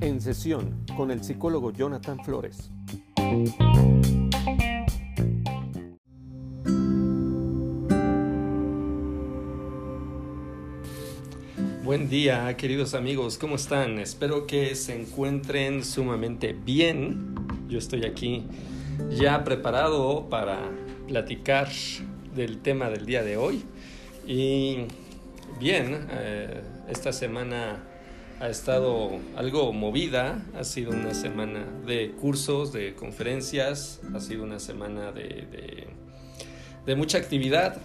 En sesión con el psicólogo Jonathan Flores. Buen día, queridos amigos, ¿cómo están? Espero que se encuentren sumamente bien. Yo estoy aquí ya preparado para platicar del tema del día de hoy. Y bien, eh, esta semana ha estado algo movida, ha sido una semana de cursos, de conferencias, ha sido una semana de, de, mucha actividad,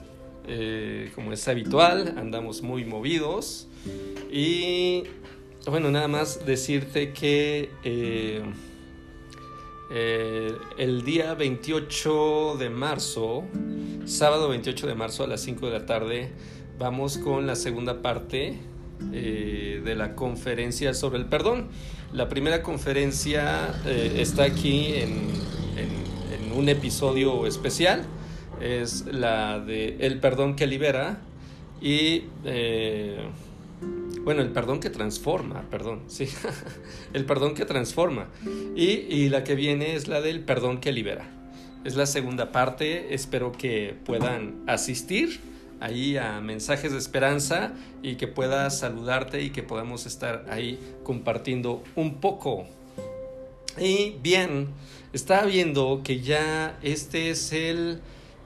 eh, como es habitual, andamos muy movidos. Y bueno, nada más decirte que eh, el día 28 de marzo, sábado 28 de marzo a las 5 de la tarde, vamos con la segunda parte eh, de la conferencia sobre el perdón. La primera conferencia eh, está aquí en, un episodio especial, es la de El perdón que libera y bueno, el perdón que transforma, perdón, sí. el perdón que transforma. Y, la que viene es la del perdón que libera. Es la segunda parte. Espero que puedan asistir ahí a mensajes de esperanza y que pueda saludarte y que podamos estar ahí compartiendo un poco. Y bien, estaba viendo que ya este es el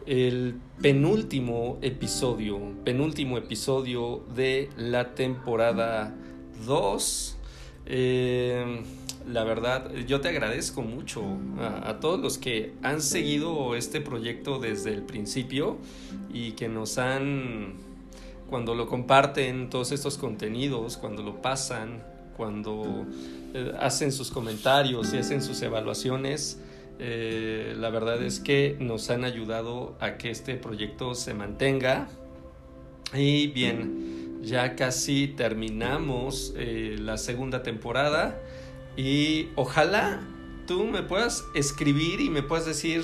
el penúltimo episodio, penúltimo episodio de la temporada 2. Eh, la verdad, yo te agradezco mucho a, todos los que han seguido este proyecto desde el principio y que nos han, cuando lo comparten, todos estos contenidos, cuando lo pasan, cuando eh, hacen sus comentarios y hacen sus evaluaciones, eh, la verdad es que nos han ayudado a que este proyecto se mantenga. Y bien, ya casi terminamos eh, la segunda temporada y ojalá tú me puedas escribir y me puedas decir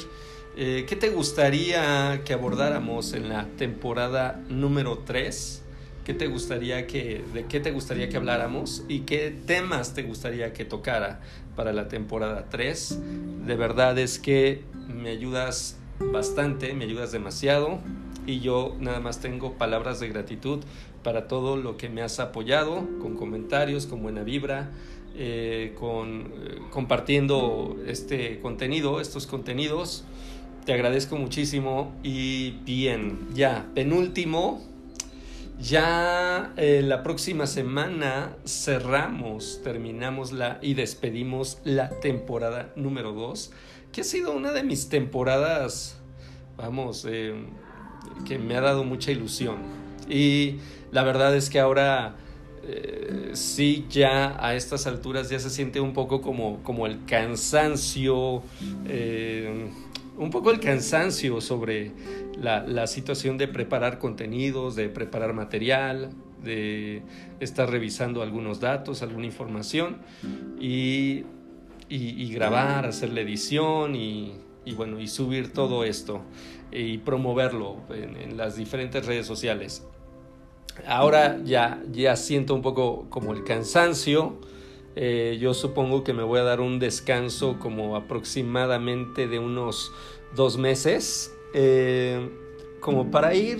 eh, qué te gustaría que abordáramos en la temporada número 3 ¿Qué te gustaría que, de qué te gustaría que habláramos y qué temas te gustaría que tocara para la temporada 3? De verdad es que me ayudas bastante, me ayudas demasiado. Y yo nada más tengo palabras de gratitud para todo lo que me has apoyado con comentarios, con buena vibra, eh, con eh, compartiendo este contenido, estos contenidos. Te agradezco muchísimo y bien, ya, penúltimo, ya eh, la próxima semana cerramos, terminamos la y despedimos la temporada número 2, que ha sido una de mis temporadas, vamos, que me ha dado mucha ilusión. Y la verdad es que ahora eh, sí ya a estas alturas ya se siente un poco como, como el cansancio un poco el cansancio sobre la, situación de preparar contenidos, de preparar material, de estar revisando algunos datos, alguna información y, grabar, hacer la edición y, bueno, y subir todo esto y promoverlo en, las diferentes redes sociales. Ahora ya, ya siento un poco como el cansancio, eh, yo supongo que me voy a dar un descanso como aproximadamente de unos dos meses, eh, como para ir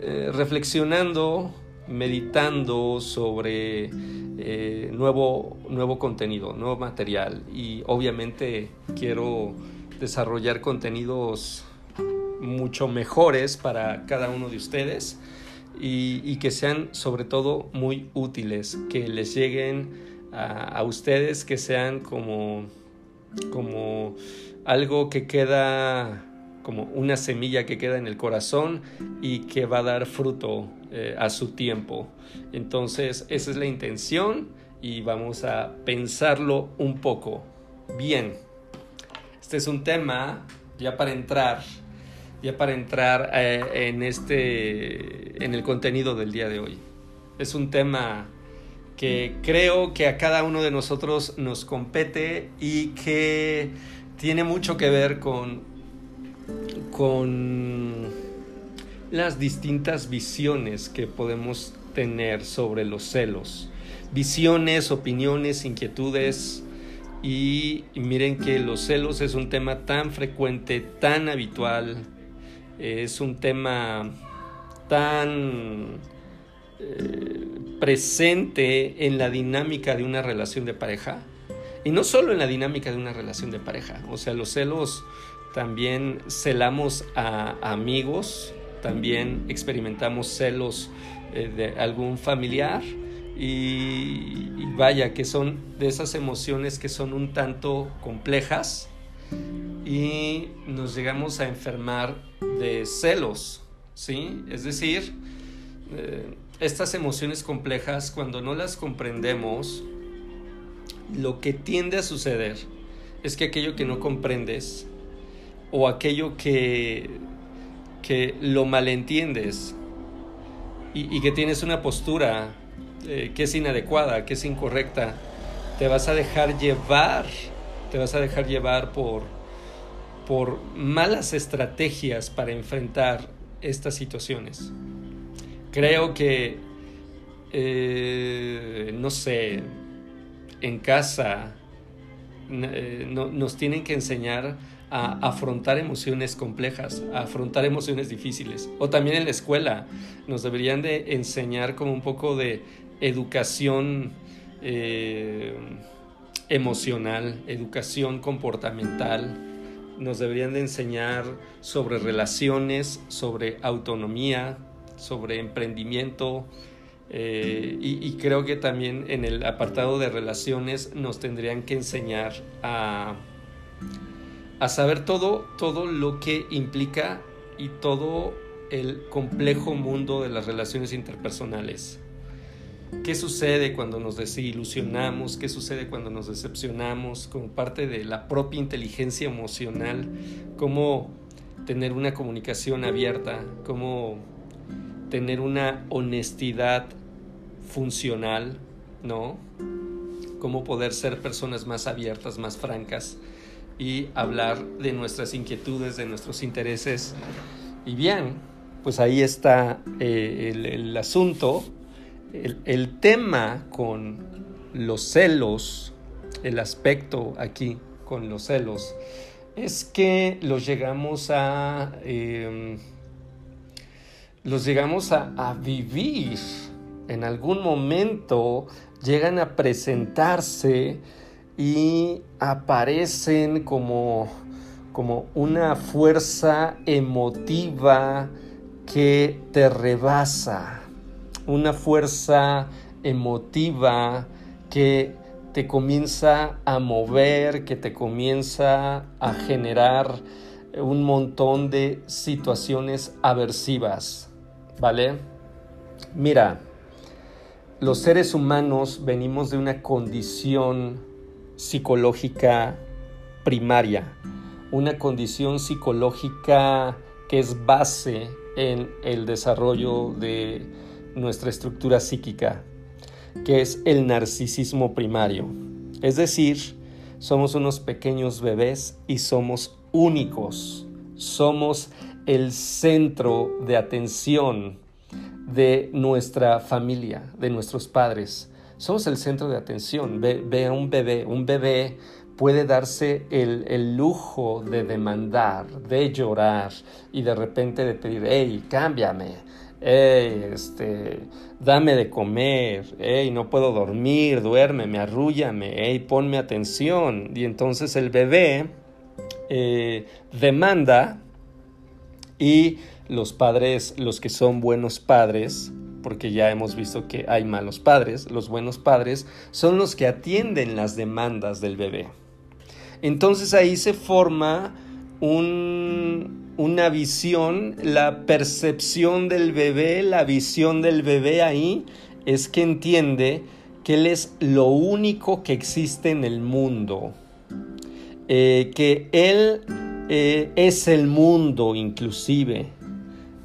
eh, reflexionando, meditando sobre nuevo, nuevo contenido, nuevo material. Y obviamente quiero desarrollar contenidos mucho mejores para cada uno de ustedes y que sean sobre todo muy útiles, que les lleguen a, ustedes que sean como, como algo que queda como una semilla que queda en el corazón y que va a dar fruto eh, a su tiempo. Entonces, esa es la intención y vamos a pensarlo un poco. Bien, este es un tema ya para entrar, ya para entrar eh, en este, en el contenido del día de hoy. Es un tema que creo que a cada uno de nosotros nos compete y que tiene mucho que ver con, con las distintas visiones que podemos tener sobre los celos? Visiones, opiniones, inquietudes. Y, miren que los celos es un tema tan frecuente, tan habitual, es un tema tan eh, presente en la dinámica de una relación de pareja. Y no solo en la dinámica de una relación de pareja. O sea, los celos también celamos a amigos, también experimentamos celos eh, de algún familiar y, vaya que son de esas emociones que son un tanto complejas y nos llegamos a enfermar de celos, ¿sí? Es decir, eh, estas emociones complejas cuando no las comprendemos, lo que tiende a suceder es que aquello que no comprendes o aquello que, que lo malentiendes y, que tienes una postura eh, que es inadecuada, que es incorrecta, te vas a dejar llevar, te vas a dejar llevar por, por malas estrategias para enfrentar estas situaciones. Creo que, eh, no sé, en casa eh, nos tienen que enseñar a afrontar emociones complejas, a afrontar emociones difíciles. O también en la escuela nos deberían de enseñar como un poco de educación eh, emocional, educación comportamental. Nos deberían de enseñar sobre relaciones, sobre autonomía, sobre emprendimiento, eh, y, creo que también en el apartado de relaciones nos tendrían que enseñar a, a saber todo, todo lo que implica y todo el complejo mundo de las relaciones interpersonales. ¿Qué sucede cuando nos desilusionamos? ¿Qué sucede cuando nos decepcionamos? Como parte de la propia inteligencia emocional, cómo tener una comunicación abierta, cómo tener una honestidad funcional, ¿no? Cómo poder ser personas más abiertas, más francas y hablar de nuestras inquietudes, de nuestros intereses. Y bien, pues ahí está eh, el, asunto. El, tema con los celos, el aspecto aquí con los celos, es que los llegamos a... Em, los llegamos a, vivir. En algún momento llegan a presentarse y aparecen como, como una fuerza emotiva que te rebasa, una fuerza emotiva que te comienza a mover, que te comienza a generar un montón de situaciones aversivas. ¿vale? Mira, los seres humanos venimos de una condición psicológica primaria, una condición psicológica que es base en el desarrollo de nuestra estructura psíquica, que es el narcisismo primario. Es decir, somos unos pequeños bebés y somos únicos, somos el centro de atención de nuestra familia, de nuestros padres. Somos el centro de atención. Ve, a un bebé. Un bebé puede darse el, lujo de demandar, de llorar y de repente de pedir, hey, cámbiame, este, dame de comer, hey, no puedo dormir, duérmeme, arrúllame, hey, ponme atención. Y entonces el bebé eh, demanda y los padres, los que son buenos padres, porque ya hemos visto que hay malos padres, los buenos padres son los que atienden las demandas del bebé. Entonces ahí se forma una visión, la percepción del bebé, la visión del bebé ahí es que entiende que él es lo único que existe en el mundo, eh, que él eh, es el mundo inclusive,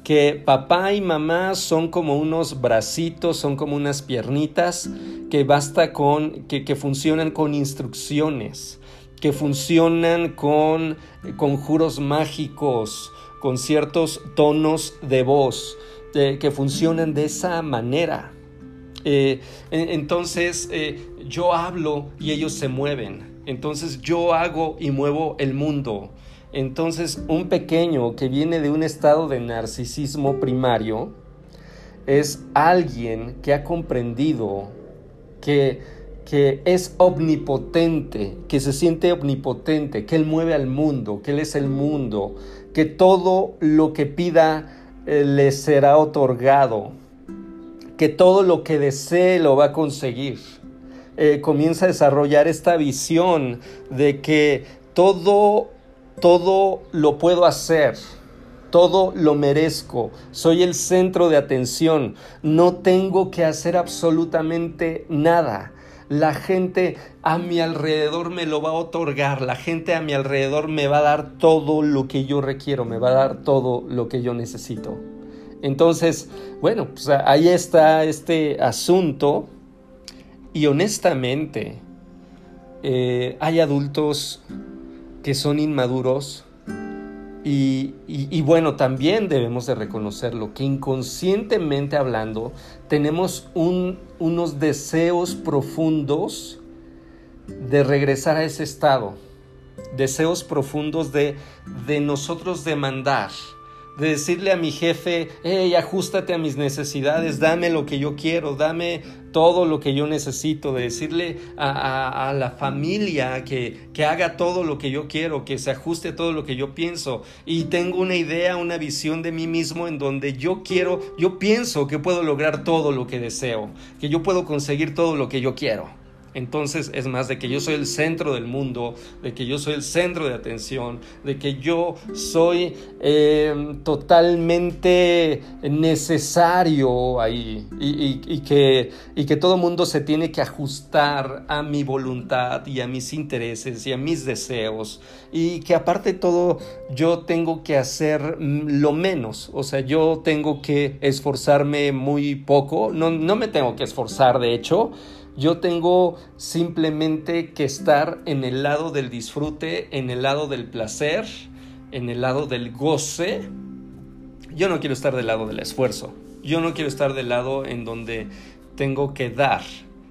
que papá y mamá son como unos bracitos, son como unas piernitas que basta con, que, funcionan con instrucciones, que funcionan con conjuros mágicos, con ciertos tonos de voz, que funcionan de esa manera. Eh, entonces eh, yo hablo y ellos se mueven. Entonces yo hago y muevo el mundo. Entonces un pequeño que viene de un estado de narcisismo primario es alguien que ha comprendido que, que es omnipotente, que se siente omnipotente, que Él mueve al mundo, que Él es el mundo, que todo lo que pida eh, le será otorgado, que todo lo que desee lo va a conseguir. Eh, comienza a desarrollar esta visión de que todo, todo lo puedo hacer, todo lo merezco, soy el centro de atención, no tengo que hacer absolutamente nada. La gente a mi alrededor me lo va a otorgar, la gente a mi alrededor me va a dar todo lo que yo requiero, me va a dar todo lo que yo necesito. Entonces, bueno, pues ahí está este asunto y honestamente eh, hay adultos que son inmaduros y, bueno, también debemos de reconocerlo, que inconscientemente hablando tenemos unos deseos profundos de regresar a ese estado, deseos profundos de, de nosotros demandar, de decirle a mi jefe, hey, ajustate a mis necesidades, dame lo que yo quiero, dame todo lo que yo necesito, de decirle a, la familia que, que, haga todo lo que yo quiero, que se ajuste todo lo que yo pienso. Y tengo una idea, una visión de mí mismo en donde yo quiero, yo pienso que puedo lograr todo lo que deseo, que yo puedo conseguir todo lo que yo quiero. Entonces es más de que yo soy el centro del mundo, de que yo soy el centro de atención, de que yo soy eh, totalmente necesario ahí y, que, y que todo mundo se tiene que ajustar a mi voluntad y a mis intereses y a mis deseos. Y que aparte de todo yo tengo que hacer lo menos, o sea, yo tengo que esforzarme muy poco, no, no me tengo que esforzar de hecho, yo tengo simplemente que estar en el lado del disfrute, en el lado del placer, en el lado del goce. Yo no quiero estar del lado del esfuerzo. Yo no quiero estar del lado en donde tengo que dar.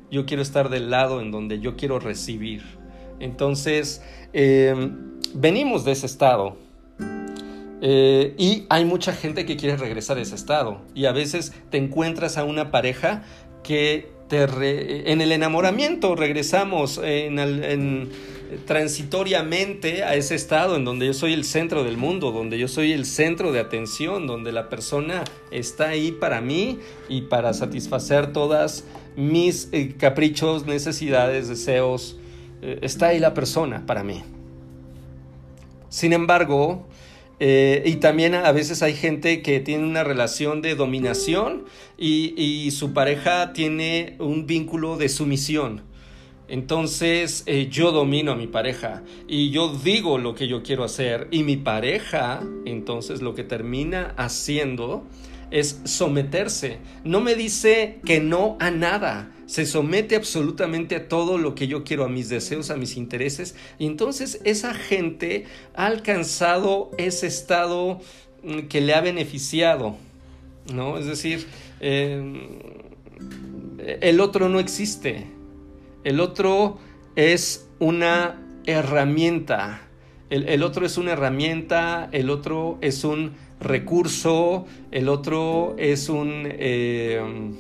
Yo quiero estar del lado en donde yo quiero recibir. Entonces, em, venimos de ese estado. Eh, y hay mucha gente que quiere regresar a ese estado. Y a veces te encuentras a una pareja que en el enamoramiento regresamos en, transitoriamente a ese estado en donde yo soy el centro del mundo, donde yo soy el centro de atención, donde la persona está ahí para mí y para satisfacer todas mis eh, caprichos, necesidades, deseos. Eh, está ahí la persona para mí. Sin embargo, eh, y también a veces hay gente que tiene una relación de dominación y, su pareja tiene un vínculo de sumisión. Entonces eh, yo domino a mi pareja y yo digo lo que yo quiero hacer y mi pareja entonces lo que termina haciendo es someterse. No me dice que no a nada, se somete absolutamente a todo lo que yo quiero, a mis deseos, a mis intereses. Y entonces esa gente ha alcanzado ese estado mm, que le ha beneficiado, ¿no? Es decir, em, el otro no existe. El otro es una herramienta. El, otro es una herramienta, el otro es un recurso, el otro es un... Em,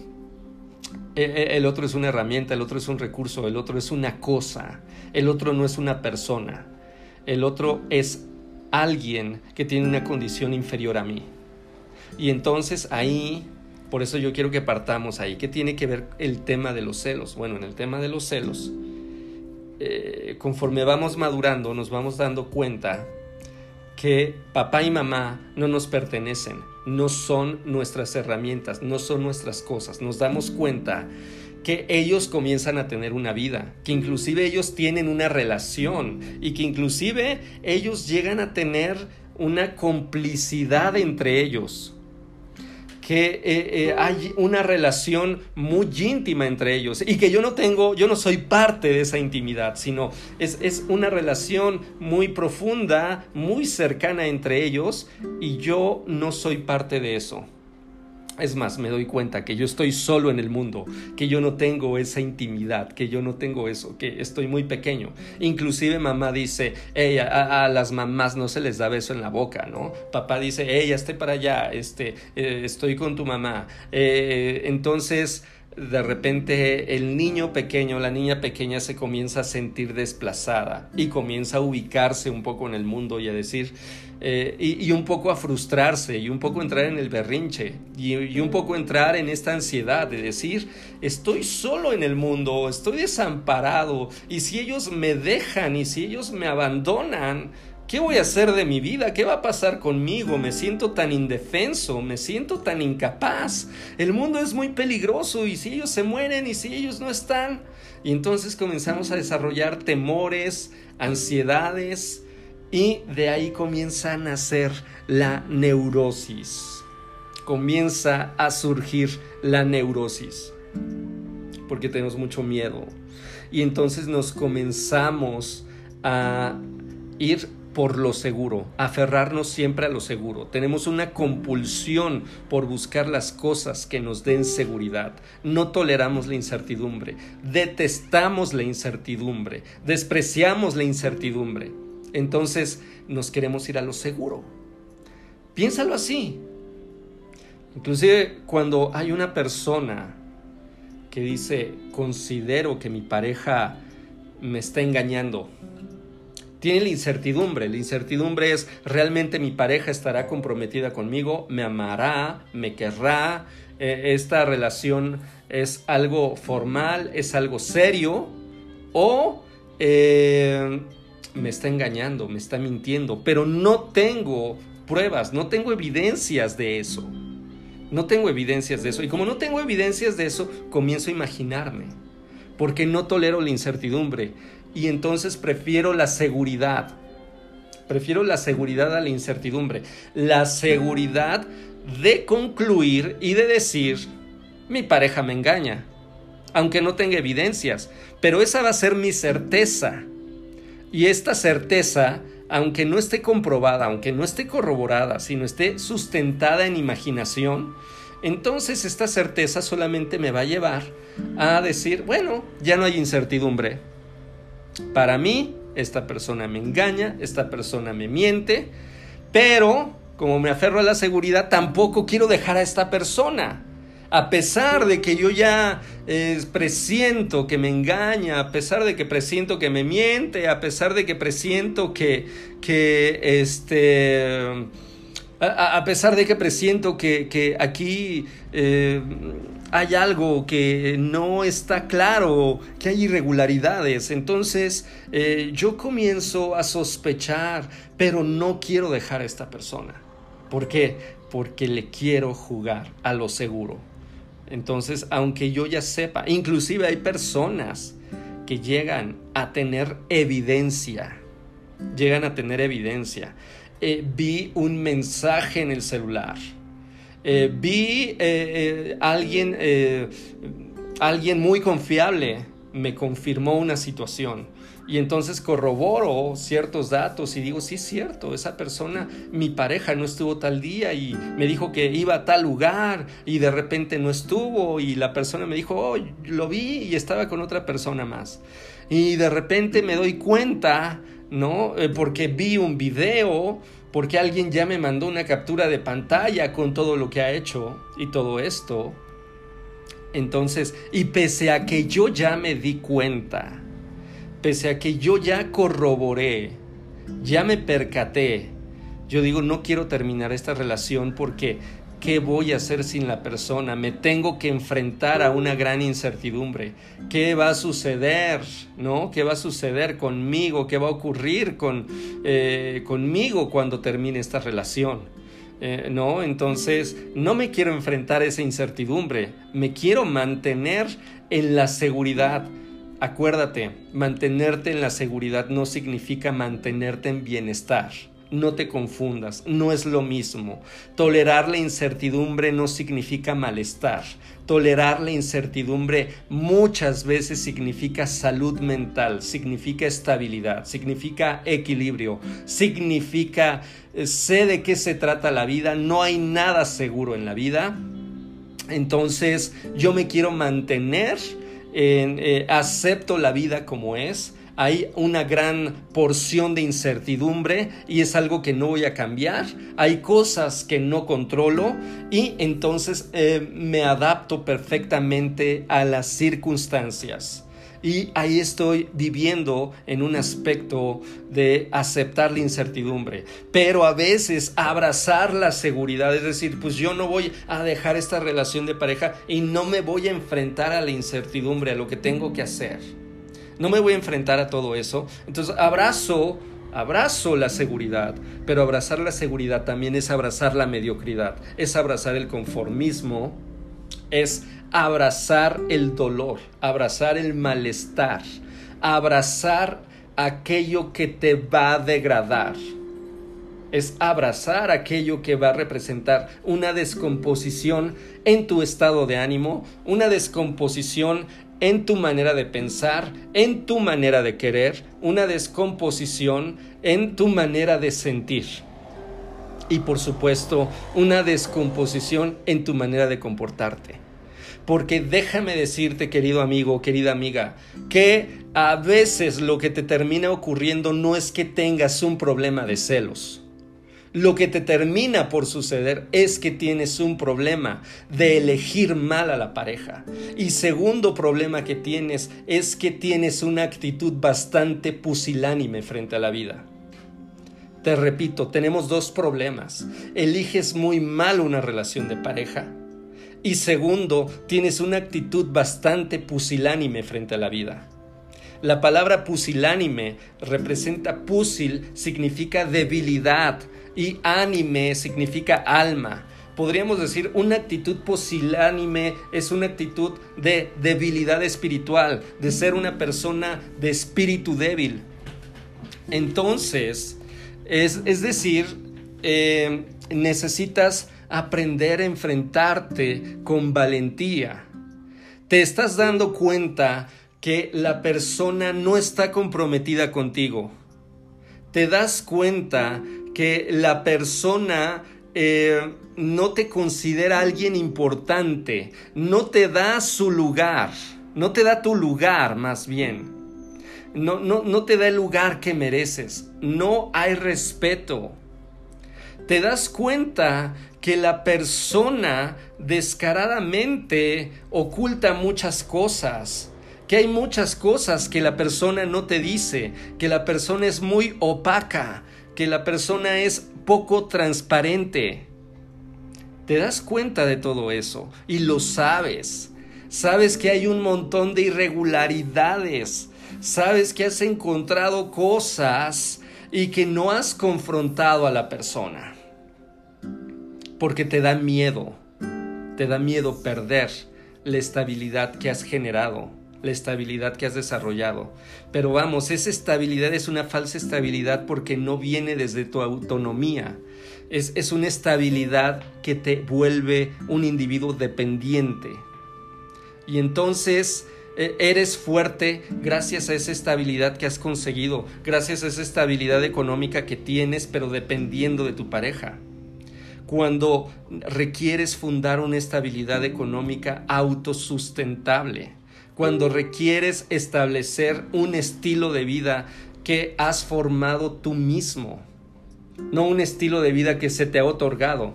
e, e, el otro es una herramienta, el otro es un recurso, el otro es una cosa, el otro no es una persona, el otro es alguien que tiene una condición inferior a mí. Y entonces ahí, por eso yo quiero que partamos ahí. ¿Qué tiene que ver el tema de los celos? Bueno, en el tema de los celos, eh, conforme vamos madurando, nos vamos dando cuenta que papá y mamá no nos pertenecen, no son nuestras herramientas, no son nuestras cosas. Nos damos cuenta que ellos comienzan a tener una vida, que inclusive ellos tienen una relación y que inclusive ellos llegan a tener una complicidad entre ellos que eh, eh, hay una relación muy íntima entre ellos y que yo no tengo, yo no soy parte de esa intimidad, sino es, es una relación muy profunda, muy cercana entre ellos y yo no soy parte de eso. Es más, me doy cuenta que yo estoy solo en el mundo, que yo no tengo esa intimidad, que yo no tengo eso, que estoy muy pequeño. Inclusive mamá dice, ella, a, las mamás no se les da beso en la boca, ¿no? Papá dice, ella, esté para allá, este, eh, estoy con tu mamá. Eh, entonces, de repente el niño pequeño, la niña pequeña se comienza a sentir desplazada y comienza a ubicarse un poco en el mundo y a decir, eh, y, un poco a frustrarse y un poco entrar en el berrinche y, y, un poco entrar en esta ansiedad de decir, estoy solo en el mundo, estoy desamparado y si ellos me dejan y si ellos me abandonan, ¿Qué voy a hacer de mi vida? ¿Qué va a pasar conmigo? Me siento tan indefenso, me siento tan incapaz. El mundo es muy peligroso y si ellos se mueren y si ellos no están. Y entonces comenzamos a desarrollar temores, ansiedades y de ahí comienza a nacer la neurosis. Comienza a surgir la neurosis porque tenemos mucho miedo. Y entonces nos comenzamos a ir por lo seguro, aferrarnos siempre a lo seguro. Tenemos una compulsión por buscar las cosas que nos den seguridad. No toleramos la incertidumbre, detestamos la incertidumbre, despreciamos la incertidumbre. Entonces nos queremos ir a lo seguro. Piénsalo así. Inclusive cuando hay una persona que dice, considero que mi pareja me está engañando, tiene la incertidumbre. La incertidumbre es, ¿realmente mi pareja estará comprometida conmigo? ¿Me amará? ¿Me querrá? Eh, ¿Esta relación es algo formal? ¿Es algo serio? ¿O eh, me está engañando? ¿Me está mintiendo? Pero no tengo pruebas, no tengo evidencias de eso. No tengo evidencias de eso. Y como no tengo evidencias de eso, comienzo a imaginarme. Porque no tolero la incertidumbre y entonces prefiero la seguridad. Prefiero la seguridad a la incertidumbre. La seguridad de concluir y de decir, mi pareja me engaña, aunque no tenga evidencias, pero esa va a ser mi certeza. Y esta certeza, aunque no esté comprobada, aunque no esté corroborada, sino esté sustentada en imaginación, entonces esta certeza solamente me va a llevar a decir, bueno, ya no hay incertidumbre, para mí, esta persona me engaña, esta persona me miente, pero como me aferro a la seguridad, tampoco quiero dejar a esta persona. A pesar de que yo ya eh, presiento que me engaña, a pesar de que presiento que me miente, a pesar de que presiento que, que este, a, pesar de que presiento que, aquí eh, hay algo que no está claro, que hay irregularidades. Entonces eh, yo comienzo a sospechar, pero no quiero dejar a esta persona. ¿Por qué? Porque le quiero jugar a lo seguro. Entonces, aunque yo ya sepa, inclusive hay personas que llegan a tener evidencia, llegan a tener evidencia. Eh, vi un mensaje en el celular eh, vi eh, eh, alguien, alguien muy confiable me confirmó una situación y entonces corroboro ciertos datos y digo, sí es cierto, esa persona, mi pareja no estuvo tal día y me dijo que iba a tal lugar y de repente no estuvo y la persona me dijo, oh, lo vi y estaba con otra persona más. Y de repente me doy cuenta, ¿no? porque vi un video porque alguien ya me mandó una captura de pantalla con todo lo que ha hecho y todo esto. Entonces, y pese a que yo ya me di cuenta, pese a que yo ya corroboré, ya me percaté, yo digo, no quiero terminar esta relación porque ¿Qué voy a hacer sin la persona? Me tengo que enfrentar a una gran incertidumbre. ¿Qué va a suceder? ¿No? ¿Qué va a suceder conmigo? ¿Qué va a ocurrir con, eh, conmigo cuando termine esta relación? Eh, ¿No? Entonces, no me quiero enfrentar a esa incertidumbre. Me quiero mantener en la seguridad. Acuérdate, mantenerte en la seguridad no significa mantenerte en bienestar. No te confundas, no es lo mismo. Tolerar la incertidumbre no significa malestar. Tolerar la incertidumbre muchas veces significa salud mental, significa estabilidad, significa equilibrio, significa eh, sé de qué se trata la vida, no hay nada seguro en la vida Entonces yo me quiero mantener, en, eh, acepto la vida como es, hay una gran porción de incertidumbre y es algo que no voy a cambiar. Hay cosas que no controlo y entonces eh, me adapto perfectamente a las circunstancias. Y ahí estoy viviendo en un aspecto de aceptar la incertidumbre, pero a veces abrazar la seguridad, es decir, pues yo no voy a dejar esta relación de pareja y no me voy a enfrentar a la incertidumbre, a lo que tengo que hacer. No me voy a enfrentar a todo eso. Entonces abrazo Abrazo la seguridad, pero abrazar la seguridad también es abrazar la mediocridad, es abrazar el conformismo, es abrazar el dolor, abrazar el malestar, abrazar aquello que te va a degradar. Es abrazar aquello que va a representar una descomposición en tu estado de ánimo, una descomposición en tu manera de pensar, en tu manera de querer, una descomposición en tu manera de sentir. Y por supuesto, una descomposición en tu manera de comportarte. Porque déjame decirte, querido amigo, querida amiga, que a veces lo que te termina ocurriendo no es que tengas un problema de celos lo que te termina por suceder es que tienes un problema de elegir mal a la pareja. Y segundo problema que tienes es que tienes una actitud bastante pusilánime frente a la vida. Te repito, tenemos dos problemas. Eliges muy mal una relación de pareja. Y segundo, tienes una actitud bastante pusilánime frente a la vida. La palabra pusilánime representa pusil, significa debilidad, y ánime significa alma. Podríamos decir una actitud posilánime es una actitud de debilidad espiritual, de ser una persona de espíritu débil. Entonces, es, decir, eh, necesitas aprender a enfrentarte con valentía. Te estás dando cuenta que la persona no está comprometida contigo. Te das cuenta que la persona eh, no te considera alguien importante, no te da su lugar, no te da tu lugar más bien. No, no, no te da el lugar que mereces, no hay respeto. Te das cuenta que la persona descaradamente oculta muchas cosas, que hay muchas cosas que la persona no te dice, que la persona es muy opaca, que la persona es poco transparente. Te das cuenta de todo eso y lo sabes. Sabes que hay un montón de irregularidades. Sabes que has encontrado cosas y que no has confrontado a la persona. Porque te da miedo. Te da miedo perder la estabilidad que has generado la estabilidad que has desarrollado. Pero vamos, esa estabilidad es una falsa estabilidad porque no viene desde tu autonomía. Es, es una estabilidad que te vuelve un individuo dependiente. Y entonces e, eres fuerte gracias a esa estabilidad que has conseguido, gracias a esa estabilidad económica que tienes, pero dependiendo de tu pareja. Cuando requieres fundar una estabilidad económica autosustentable, cuando requieres establecer un estilo de vida que has formado tú mismo, no un estilo de vida que se te ha otorgado.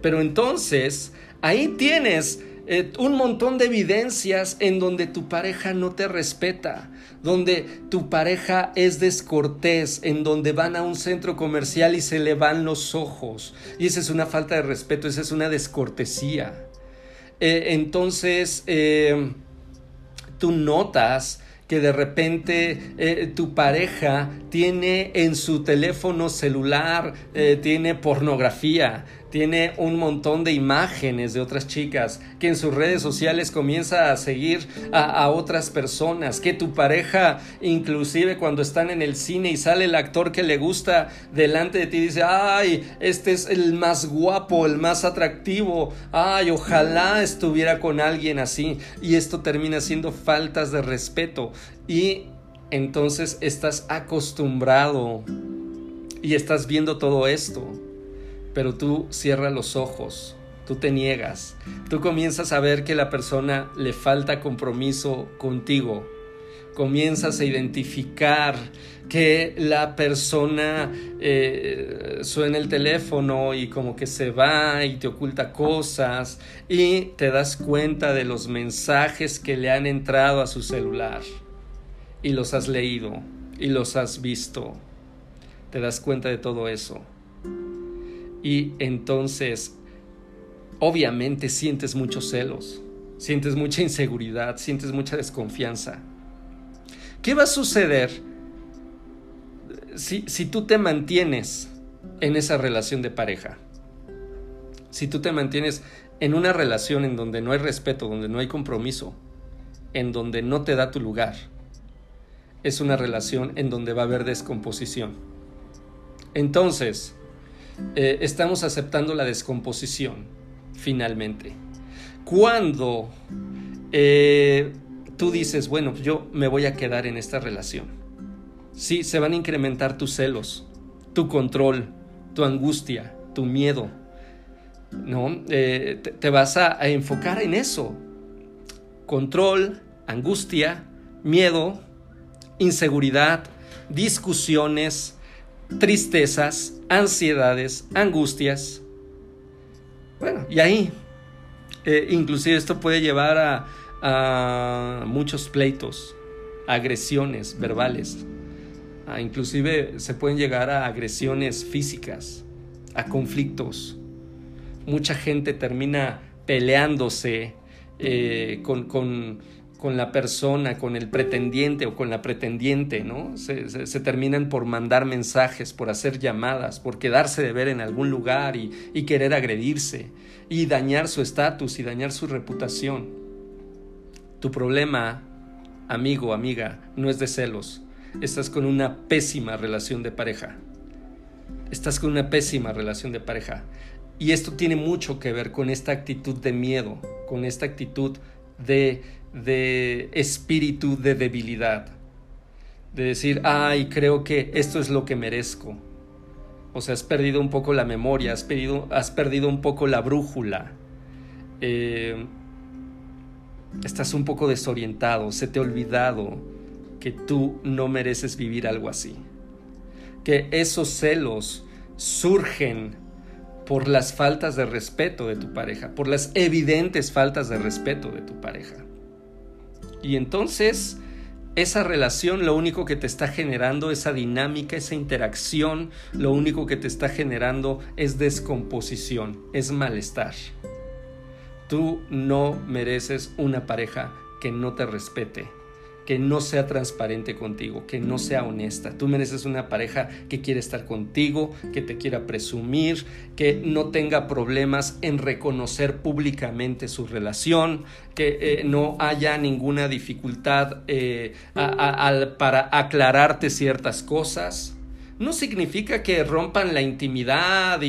Pero entonces, ahí tienes eh, un montón de evidencias en donde tu pareja no te respeta, donde tu pareja es descortés, en donde van a un centro comercial y se le van los ojos. Y esa es una falta de respeto, esa es una descortesía. Eh, entonces, eh, tú notas que de repente eh, tu pareja tiene en su teléfono celular, eh, tiene pornografía, tiene un montón de imágenes de otras chicas, que en sus redes sociales comienza a seguir a, otras personas, que tu pareja inclusive cuando están en el cine y sale el actor que le gusta delante de ti dice, ay, este es el más guapo, el más atractivo, ay, ojalá estuviera con alguien así. Y esto termina siendo faltas de respeto. Y entonces estás acostumbrado y estás viendo todo esto pero tú cierra los ojos tú te niegas, tú comienzas a ver que la persona le falta compromiso contigo, comienzas a identificar que la persona eh, suena el teléfono y como que se va y te oculta cosas y te das cuenta de los mensajes que le han entrado a su celular y los has leído y los has visto. Te das cuenta de todo eso. Y entonces, obviamente sientes muchos celos, sientes mucha inseguridad, sientes mucha desconfianza. ¿Qué va a suceder si, si tú te mantienes en esa relación de pareja? Si tú te mantienes en una relación en donde no hay respeto, donde no hay compromiso, en donde no te da tu lugar, es una relación en donde va a haber descomposición. Entonces, eh, estamos aceptando la descomposición, finalmente. Cuando eh, tú dices, bueno, yo me voy a quedar en esta relación. Sí, se van a incrementar tus celos, tu control, tu angustia, tu miedo. ¿No? Eh, te, vas a, a enfocar en eso. Control, angustia, miedo, inseguridad, discusiones, tristezas, ansiedades, angustias. Bueno, y ahí, eh, inclusive esto puede llevar a, a muchos pleitos, agresiones verbales, inclusive se pueden llegar a agresiones físicas, a conflictos. Mucha gente termina peleándose eh, con, con, con, la persona, con el pretendiente o con la pretendiente, ¿no? Se, terminan por mandar mensajes, por hacer llamadas, por quedarse de ver en algún lugar y, y querer agredirse y dañar su estatus y dañar su reputación. Tu problema, amigo, amiga, no es de celos. Estás con una pésima relación de pareja. Estás con una pésima relación de pareja. Y esto tiene mucho que ver con esta actitud de miedo, con esta actitud de, de espíritu de debilidad. De decir, ay, creo que esto es lo que merezco. O sea, has perdido un poco la memoria, has perdido, has perdido un poco la brújula. Eh, estás un poco desorientado, se te ha olvidado que tú no mereces vivir algo así. Que esos celos surgen por las faltas de respeto de tu pareja, por las evidentes faltas de respeto de tu pareja. Y entonces esa relación lo único que te está generando, esa dinámica, esa interacción, lo único que te está generando es descomposición, es malestar. Tú no mereces una pareja que no te respete, que no sea transparente contigo, que no sea honesta. Tú mereces una pareja que quiere estar contigo, que te quiera presumir, que no tenga problemas en reconocer públicamente su relación, que eh, no haya ninguna dificultad eh, para aclararte ciertas cosas. No significa que rompan la intimidad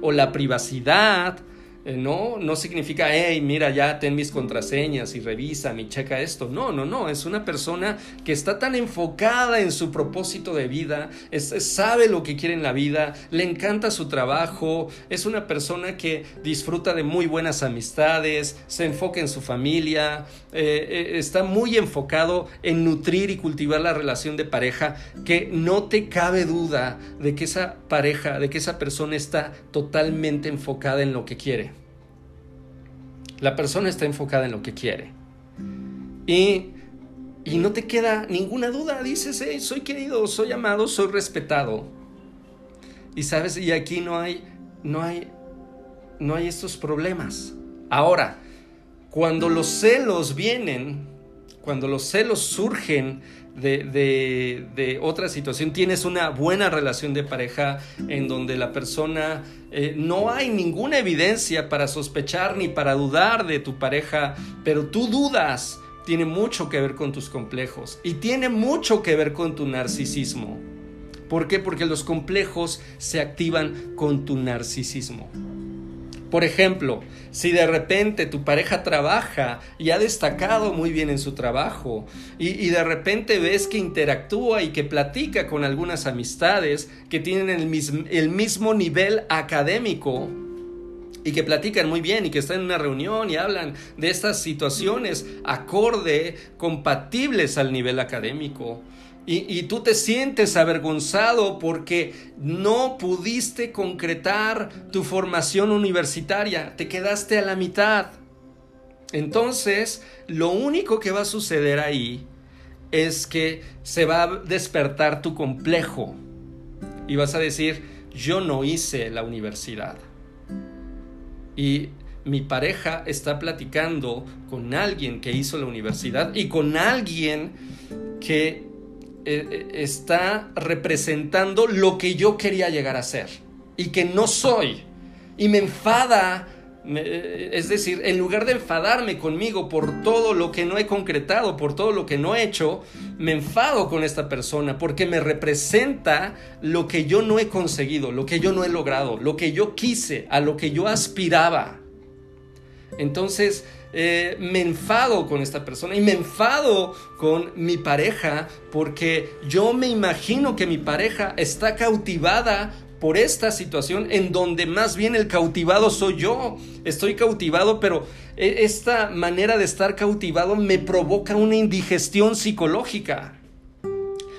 o la privacidad eh, no, no significa, hey, mira, ya ten mis contraseñas y revisa, mi checa esto. No, no, no. Es una persona que está tan enfocada en su propósito de vida, sabe lo que quiere en la vida, le encanta su trabajo, es una persona que disfruta de muy buenas amistades, se enfoca en su familia, eh, eh, está muy enfocado en nutrir y cultivar la relación de pareja, que no te cabe duda de que esa pareja, de que esa persona está totalmente enfocada en lo que quiere. La persona está enfocada en lo que quiere. Y, y no te queda ninguna duda. Dices, soy querido, soy amado, soy respetado. Y sabes, y aquí no hay, no hay, no hay estos problemas. Ahora, cuando los celos vienen, cuando los celos surgen de, de, otra situación, tienes una buena relación de pareja en donde la persona eh, no hay ninguna evidencia para sospechar ni para dudar de tu pareja, pero tú dudas, tiene mucho que ver con tus complejos y tiene mucho que ver con tu narcisismo. ¿Por qué? Porque los complejos se activan con tu narcisismo. Por ejemplo, si de repente tu pareja trabaja y ha destacado muy bien en su trabajo y, de repente ves que interactúa y que platica con algunas amistades que tienen el mismo, el mismo nivel académico, y que platican muy bien y que están en una reunión y hablan de estas situaciones acorde, compatibles al nivel académico. Y, tú te sientes avergonzado porque no pudiste concretar tu formación universitaria, te quedaste a la mitad. Entonces, lo único que va a suceder ahí es que se va a despertar tu complejo y vas a decir, yo no hice la universidad. Y mi pareja está platicando con alguien que hizo la universidad y con alguien que eh, eh, está representando lo que yo quería llegar a ser y que no soy. Y me enfada eh, es decir, en lugar de enfadarme conmigo por todo lo que no he concretado, por todo lo que no he hecho, me enfado con esta persona porque me representa lo que yo no he conseguido, lo que yo no he logrado, lo que yo quise, a lo que yo aspiraba. Entonces, eh, me enfado con esta persona y me enfado con mi pareja porque yo me imagino que mi pareja está cautivada por esta situación en donde más bien el cautivado soy yo. Estoy cautivado, pero e, esta manera de estar cautivado me provoca una indigestión psicológica.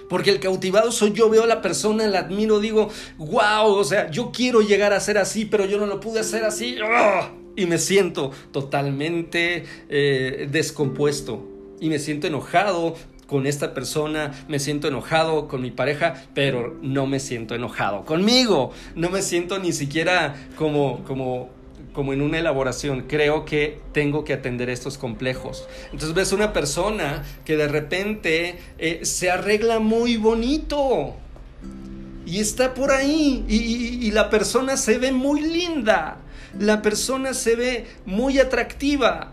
Porque el cautivado soy yo, veo a la persona, la admiro, digo, wow, o sea, yo quiero llegar a ser así, pero yo no lo pude hacer así. Y me siento totalmente eh, descompuesto. Y me siento enojado con esta persona, me siento enojado con mi pareja, pero no me siento enojado conmigo, no me siento ni siquiera como, como, como en una elaboración, creo que tengo que atender estos complejos. Entonces ves una persona que de repente eh, se arregla muy bonito. Y está por ahí. Y la persona se ve muy linda, la persona se ve muy atractiva.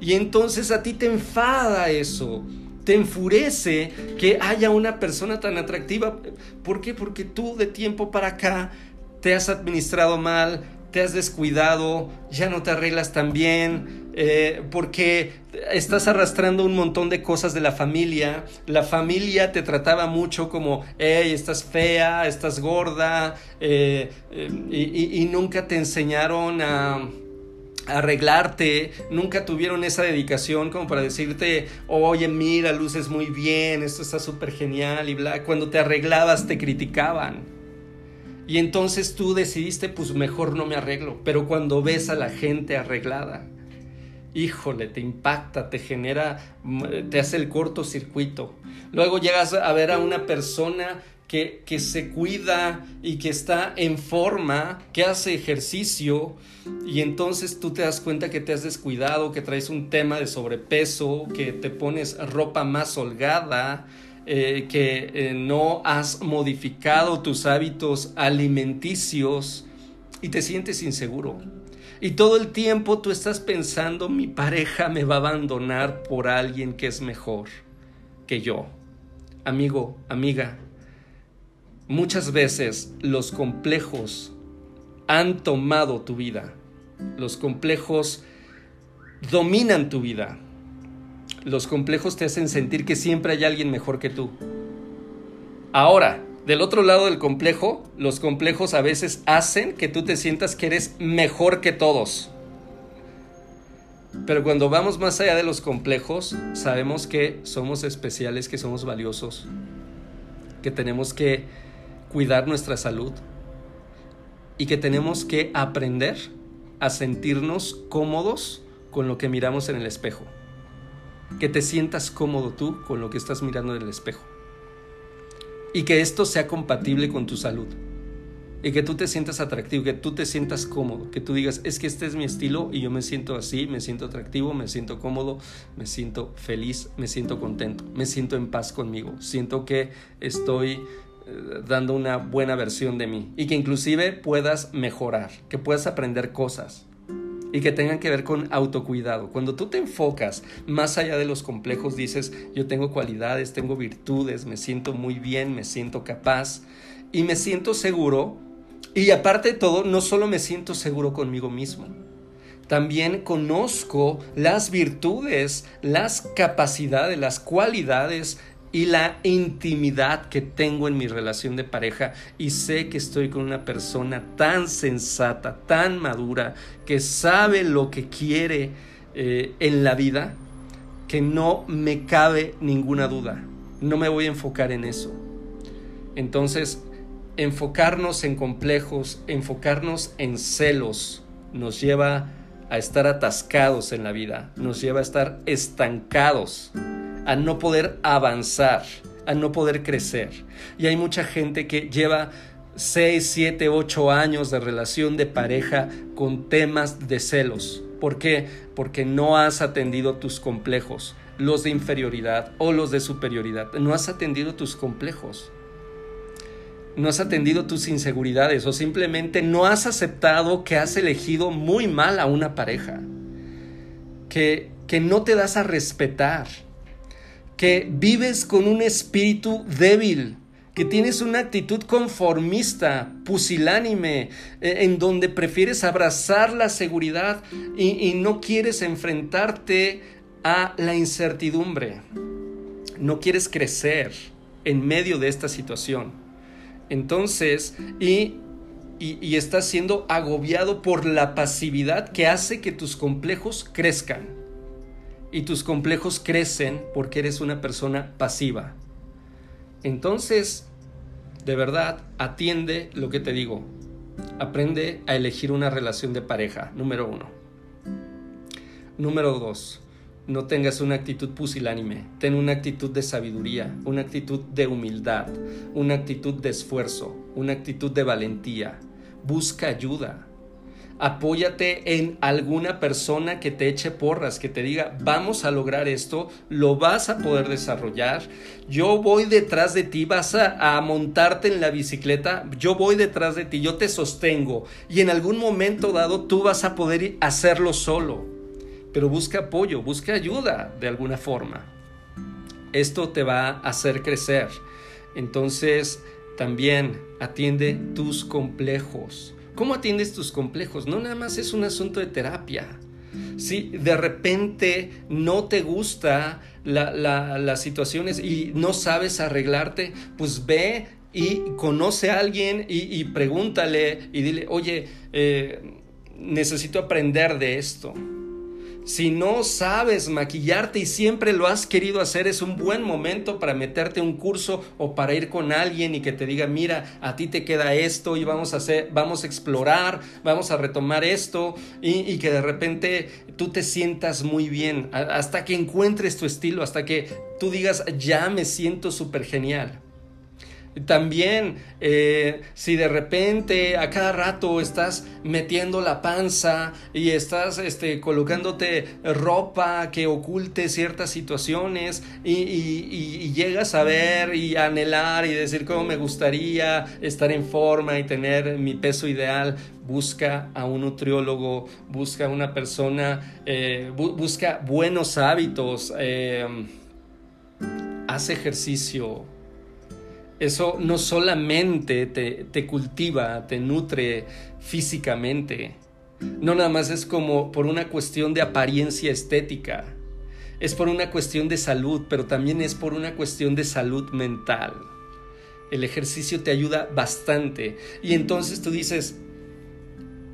Y entonces a ti te enfada eso te enfurece que haya una persona tan atractiva. ¿Por qué? Porque tú de tiempo para acá te has administrado mal, te has descuidado, ya no te arreglas tan bien, eh, porque estás arrastrando un montón de cosas de la familia. La familia te trataba mucho como, hey, estás fea, estás gorda, eh, eh, y nunca te enseñaron a arreglarte, nunca tuvieron esa dedicación como para decirte, oye, mira, luces muy bien, esto está súper genial y bla. Cuando te arreglabas te criticaban. Y entonces tú decidiste, pues mejor no me arreglo. Pero cuando ves a la gente arreglada, híjole, te impacta, te genera, te hace el cortocircuito. Luego llegas a ver a una persona que, que, se cuida y que está en forma, que hace ejercicio y entonces tú te das cuenta que te has descuidado, que traes un tema de sobrepeso, que te pones ropa más holgada, eh, que eh, no has modificado tus hábitos alimenticios y te sientes inseguro. Y todo el tiempo tú estás pensando, mi pareja me va a abandonar por alguien que es mejor que yo. Amigo, amiga, Muchas veces los complejos han tomado tu vida. Los complejos dominan tu vida. Los complejos te hacen sentir que siempre hay alguien mejor que tú. Ahora, del otro lado del complejo, los complejos a veces hacen que tú te sientas que eres mejor que todos. Pero cuando vamos más allá de los complejos, sabemos que somos especiales, que somos valiosos, que tenemos que cuidar nuestra salud y que tenemos que aprender a sentirnos cómodos con lo que miramos en el espejo. Que te sientas cómodo tú con lo que estás mirando en el espejo. Y que esto sea compatible con tu salud. Y que tú te sientas atractivo, que tú te sientas cómodo, que tú digas, es que este es mi estilo y yo me siento así, me siento atractivo, me siento cómodo, me siento feliz, me siento contento, me siento en paz conmigo, siento que estoy dando una buena versión de mí y que inclusive puedas mejorar, que puedas aprender cosas y que tengan que ver con autocuidado. Cuando tú te enfocas más allá de los complejos, dices, yo tengo cualidades, tengo virtudes, me siento muy bien, me siento capaz y me siento seguro. Y aparte de todo, no solo me siento seguro conmigo mismo, también conozco las virtudes, las capacidades, las cualidades y la intimidad que tengo en mi relación de pareja y sé que estoy con una persona tan sensata, tan madura, que sabe lo que quiere eh, en la vida, que no me cabe ninguna duda. No me voy a enfocar en eso. Entonces, enfocarnos en complejos, enfocarnos en celos, nos lleva a estar atascados en la vida, nos lleva a estar estancados a no poder avanzar, a no poder crecer. Y hay mucha gente que lleva 6, 7, 8 años de relación de pareja con temas de celos. ¿Por qué? Porque no has atendido tus complejos, los de inferioridad o los de superioridad. No has atendido tus complejos. No has atendido tus inseguridades o simplemente no has aceptado que has elegido muy mal a una pareja. Que, que no te das a respetar que vives con un espíritu débil, que tienes una actitud conformista, pusilánime, eh, en donde prefieres abrazar la seguridad y, no quieres enfrentarte a la incertidumbre. No quieres crecer en medio de esta situación. Entonces, y, y, estás siendo agobiado por la pasividad que hace que tus complejos crezcan y tus complejos crecen porque eres una persona pasiva. Entonces, de verdad, atiende lo que te digo. Aprende a elegir una relación de pareja, número uno. Número dos, no tengas una actitud pusilánime, ten una actitud de sabiduría, una actitud de humildad, una actitud de esfuerzo, una actitud de valentía. Busca ayuda, apóyate en alguna persona que te eche porras, que te diga, vamos a lograr esto, lo vas a poder desarrollar, yo voy detrás de ti, vas a, montarte en la bicicleta, yo voy detrás de ti, yo te sostengo y en algún momento dado tú vas a poder hacerlo solo, pero busca apoyo, busca ayuda de alguna forma. Esto te va a hacer crecer. Entonces, también atiende tus complejos ¿Cómo atiendes tus complejos? No nada más es un asunto de terapia. Si de repente no te gusta las situaciones y no sabes arreglarte, pues ve y conoce a alguien y, pregúntale y dile, oye, eh, necesito aprender de esto. Si no sabes maquillarte y siempre lo has querido hacer, es un buen momento para meterte un curso o para ir con alguien y que te diga, mira, a ti te queda esto y vamos a hacer, vamos a explorar, vamos a retomar esto y, y que de repente tú te sientas muy bien hasta que encuentres tu estilo, hasta que tú digas, ya me siento súper genial. También eh, si de repente a cada rato estás metiendo la panza y estás este, colocándote ropa que oculte ciertas situaciones y, llegas a ver y anhelar y decir cómo me gustaría estar en forma y tener mi peso ideal, busca a un nutriólogo, busca a una persona, eh, busca buenos hábitos, eh, haz ejercicio eso no solamente te, cultiva, te nutre físicamente, no nada más es como por una cuestión de apariencia estética, es por una cuestión de salud, pero también es por una cuestión de salud mental. El ejercicio te ayuda bastante y entonces tú dices,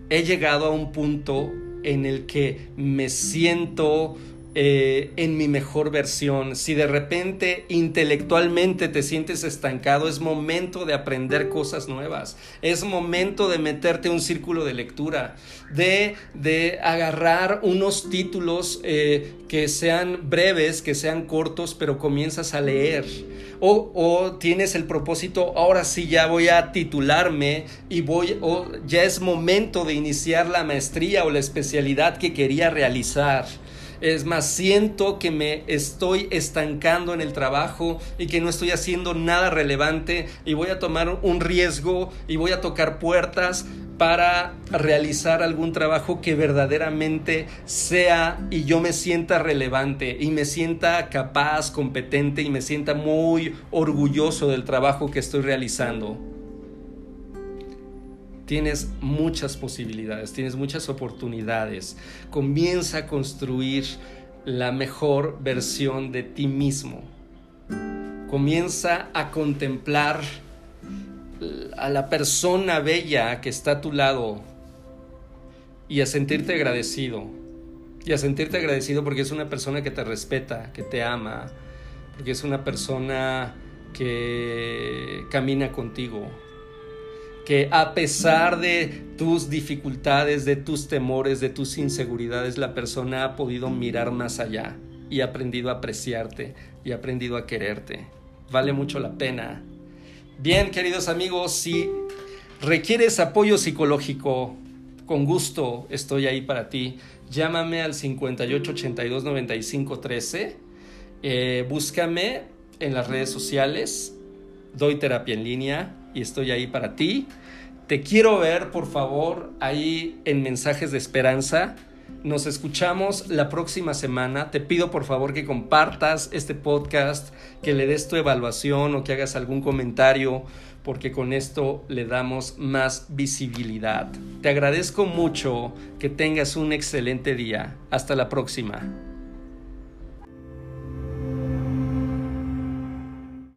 he llegado a un punto en el que me siento eh, en mi mejor versión, si de repente intelectualmente te sientes estancado, es momento de aprender cosas nuevas, es momento de meterte un círculo de lectura, de, de agarrar unos títulos eh, que sean breves, que sean cortos, pero comienzas a leer. O, o, tienes el propósito, ahora sí ya voy a titularme y voy, o ya es momento de iniciar la maestría o la especialidad que quería realizar. Es más, siento que me estoy estancando en el trabajo y que no estoy haciendo nada relevante y voy a tomar un riesgo y voy a tocar puertas para realizar algún trabajo que verdaderamente sea y yo me sienta relevante y me sienta capaz, competente y me sienta muy orgulloso del trabajo que estoy realizando tienes muchas posibilidades, tienes muchas oportunidades. Comienza a construir la mejor versión de ti mismo. Comienza a contemplar a la persona bella que está a tu lado y a sentirte agradecido. Y a sentirte agradecido porque es una persona que te respeta, que te ama, porque es una persona que camina contigo, que a pesar de tus dificultades, de tus temores, de tus inseguridades, la persona ha podido mirar más allá y ha aprendido a apreciarte y ha aprendido a quererte. Vale mucho la pena. Bien, queridos amigos, si requieres apoyo psicológico, con gusto estoy ahí para ti. Llámame al 5882 9513. Eh, búscame en las redes sociales. Doy terapia en línea y estoy ahí para ti. Te quiero ver, por favor, ahí en Mensajes de Esperanza. Nos escuchamos la próxima semana. Te pido por favor que compartas este podcast, que le des tu evaluación o que hagas algún comentario, porque con esto le damos más visibilidad. Te agradezco mucho que tengas un excelente día. Hasta la próxima.